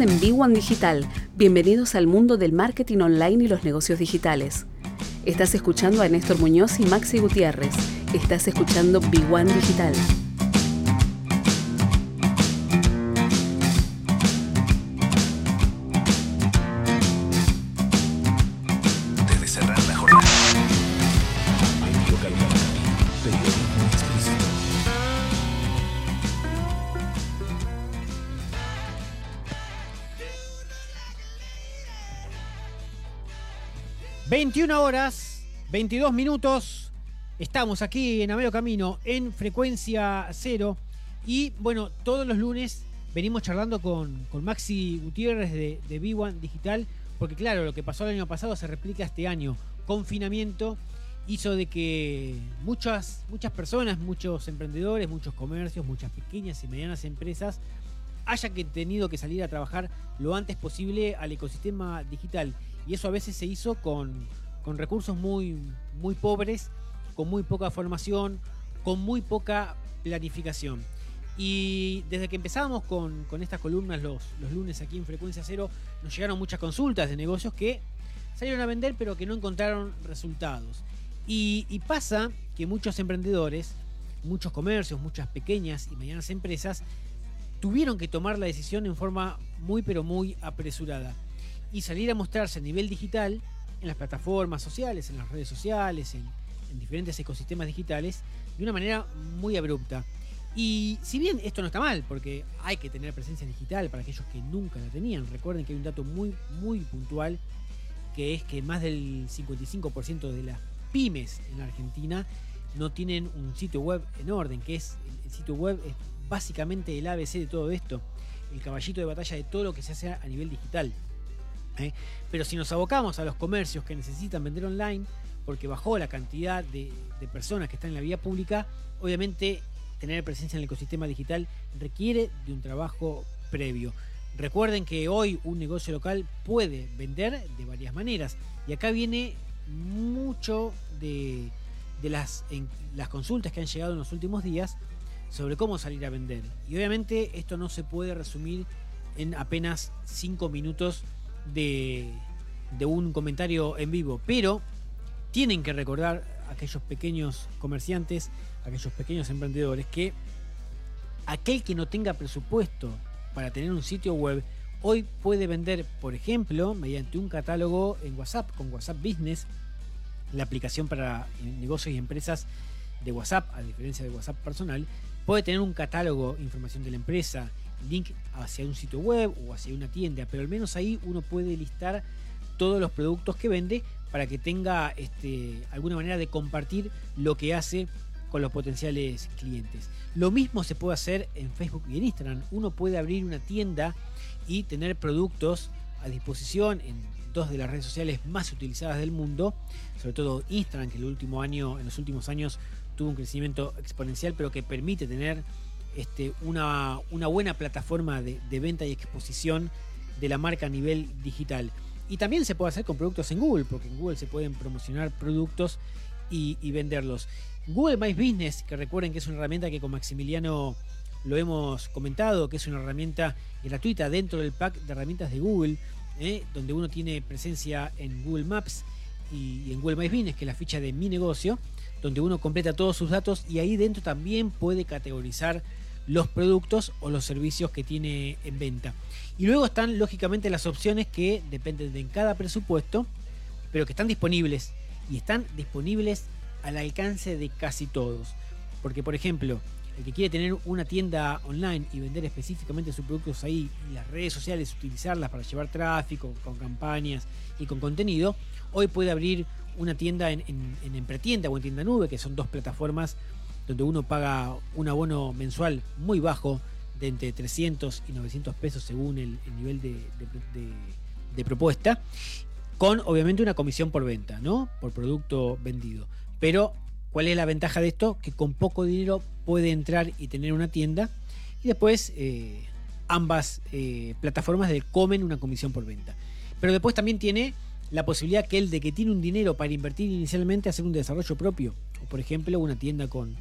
En B1 Digital. Bienvenidos al mundo del marketing online y los negocios digitales. Estás escuchando a Néstor Muñoz y Maxi Gutiérrez. Estás escuchando B1 Digital. ...21 horas, 22 minutos... ...estamos aquí en Amero Camino... ...en frecuencia cero... ...y bueno, todos los lunes... ...venimos charlando con, con Maxi Gutiérrez de, de B1 Digital... ...porque claro, lo que pasó el año pasado... ...se replica este año... ...confinamiento... ...hizo de que muchas, muchas personas... ...muchos emprendedores, muchos comercios... ...muchas pequeñas y medianas empresas... ...haya que tenido que salir a trabajar... ...lo antes posible al ecosistema digital y eso a veces se hizo con, con recursos muy, muy pobres, con muy poca formación, con muy poca planificación. Y desde que empezábamos con, con estas columnas los, los lunes aquí en Frecuencia Cero, nos llegaron muchas consultas de negocios que salieron a vender pero que no encontraron resultados. Y, y pasa que muchos emprendedores, muchos comercios, muchas pequeñas y medianas empresas, tuvieron que tomar la decisión en forma muy pero muy apresurada y salir a mostrarse a nivel digital en las plataformas sociales, en las redes sociales, en, en, diferentes ecosistemas digitales, de una manera muy abrupta. Y si bien esto no está mal, porque hay que tener presencia digital para aquellos que nunca la tenían, recuerden que hay un dato muy, muy puntual, que es que más del 55% de las pymes en Argentina no tienen un sitio web en orden, que es el sitio web es básicamente el ABC de todo esto, el caballito de batalla de todo lo que se hace a nivel digital. ¿Eh? Pero si nos abocamos a los comercios que necesitan vender online, porque bajó la cantidad de, personas que están en la vía pública, obviamente tener presencia en el ecosistema digital requiere de un trabajo previo. Recuerden que hoy un negocio local puede vender de varias maneras. Y acá viene mucho de, las consultas que han llegado en los últimos días sobre cómo salir a vender. Y obviamente esto no se puede resumir en apenas 5 minutos de, un comentario en vivo, pero tienen que recordar aquellos pequeños comerciantes, aquellos pequeños emprendedores, que aquel que no tenga presupuesto para tener un sitio web, hoy puede vender, por ejemplo, mediante un catálogo en WhatsApp, con WhatsApp Business, la aplicación para negocios y empresas de WhatsApp, a diferencia de WhatsApp personal, puede tener un catálogo, información de la empresa, link hacia un sitio web o hacia una tienda, pero al menos ahí uno puede listar todos los productos que vende para que tenga este, alguna manera de compartir lo que hace con los potenciales clientes. Lo mismo se puede hacer en Facebook y en Instagram. Uno puede abrir una tienda y tener productos a disposición en dos de las redes sociales más utilizadas del mundo, sobre todo Instagram, que el último año, en los últimos años tuvo un crecimiento exponencial, pero que permite tener este, una, buena plataforma de, venta y exposición de la marca a nivel digital. Y también se puede hacer con productos en Google, porque en Google se pueden promocionar productos y, venderlos. Google My Business, que recuerden que es una herramienta que con Maximiliano lo hemos comentado, que es una herramienta gratuita dentro del pack de herramientas de Google, ¿eh? donde uno tiene presencia en Google Maps y en Google My Business, que es la ficha de mi negocio, donde uno completa todos sus datos y ahí dentro también puede categorizar los productos o los servicios que tiene en venta. Y luego están lógicamente las opciones que dependen de cada presupuesto, pero que están disponibles y están disponibles al alcance de casi todos. Porque por ejemplo, el que quiere tener una tienda online y vender específicamente sus productos ahí y las redes sociales utilizarlas para llevar tráfico, con campañas y con contenido, hoy puede abrir una tienda en, en, en Empretienda o en Tienda Nube, que son dos plataformas donde uno paga un abono mensual muy bajo de entre 300 y 900 pesos según el, el nivel de, propuesta, con obviamente una comisión por venta, ¿no? Por producto vendido. Pero, ¿cuál es la ventaja de esto? Que con poco dinero puede entrar y tener una tienda y después eh, ambas eh, plataformas de comen una comisión por venta. Pero después también tiene la posibilidad que él de que tiene un dinero para invertir inicialmente hacer un desarrollo propio. O por ejemplo una tienda con,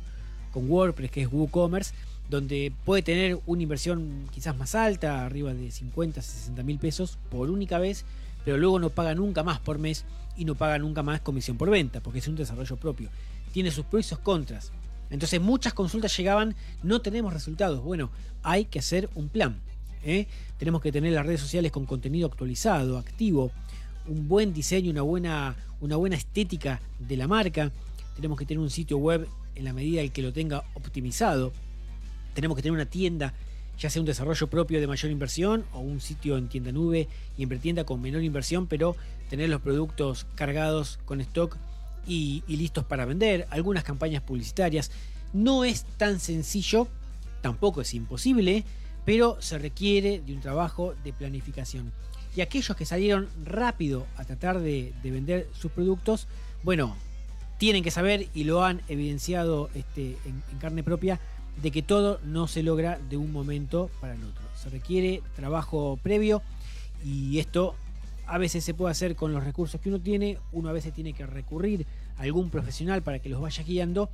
con WordPress que es WooCommerce donde puede tener una inversión quizás más alta, arriba de 50, 60 mil pesos por única vez, pero luego no paga nunca más por mes y no paga nunca más comisión por venta, porque es un desarrollo propio. Tiene sus pros y sus contras. Entonces muchas consultas llegaban, no tenemos resultados. Bueno, hay que hacer un plan. ¿eh? Tenemos que tener las redes sociales con contenido actualizado, activo, un buen diseño, una buena, una buena estética de la marca. Tenemos que tener un sitio web en la medida en que lo tenga optimizado tenemos que tener una tienda, ya sea un desarrollo propio de mayor inversión o un sitio en tienda nube y en pretienda con menor inversión, pero tener los productos cargados con stock y, listos para vender, algunas campañas publicitarias. No es tan sencillo, tampoco es imposible, pero se requiere de un trabajo de planificación. Y aquellos que salieron rápido a tratar de, vender sus productos, bueno, tienen que saber y lo han evidenciado este, en carne propia de que todo no se logra de un momento para el otro. Se requiere trabajo previo y esto a veces se puede hacer con los recursos que uno tiene, uno a veces tiene que recurrir a algún profesional para que los vaya guiando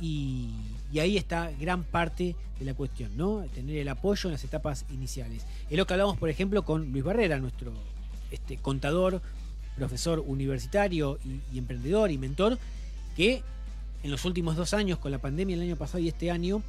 y, ahí está gran parte de la cuestión, ¿no? Tener el apoyo en las etapas iniciales. Es lo que hablamos, por ejemplo, con Luis Barrera, nuestro este, contador, profesor universitario y emprendedor y mentor, que en los últimos dos años, con la pandemia el año pasado y este año,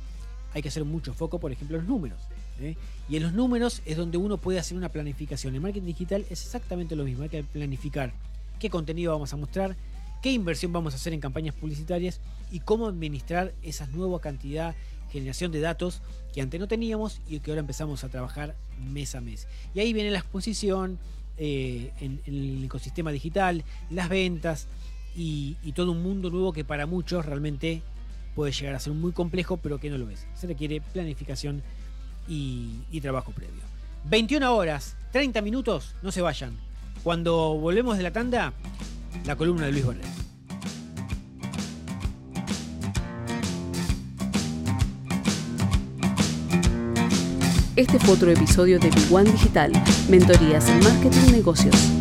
hay que hacer mucho foco, por ejemplo, en los números. ¿eh? Y en los números es donde uno puede hacer una planificación. En marketing digital es exactamente lo mismo. Hay que planificar qué contenido vamos a mostrar, qué inversión vamos a hacer en campañas publicitarias y cómo administrar esa nueva cantidad, generación de datos que antes no teníamos y que ahora empezamos a trabajar mes a mes. Y ahí viene la exposición eh, en, el ecosistema digital, las ventas y todo un mundo nuevo que para muchos realmente puede llegar a ser muy complejo, pero que no lo es. Se requiere planificación y, trabajo previo. 21 horas, 30 minutos, no se vayan. Cuando volvemos de la tanda, la columna de Luis Borrell. Este fue otro episodio de Big One Digital, Mentorías en Marketing y Negocios.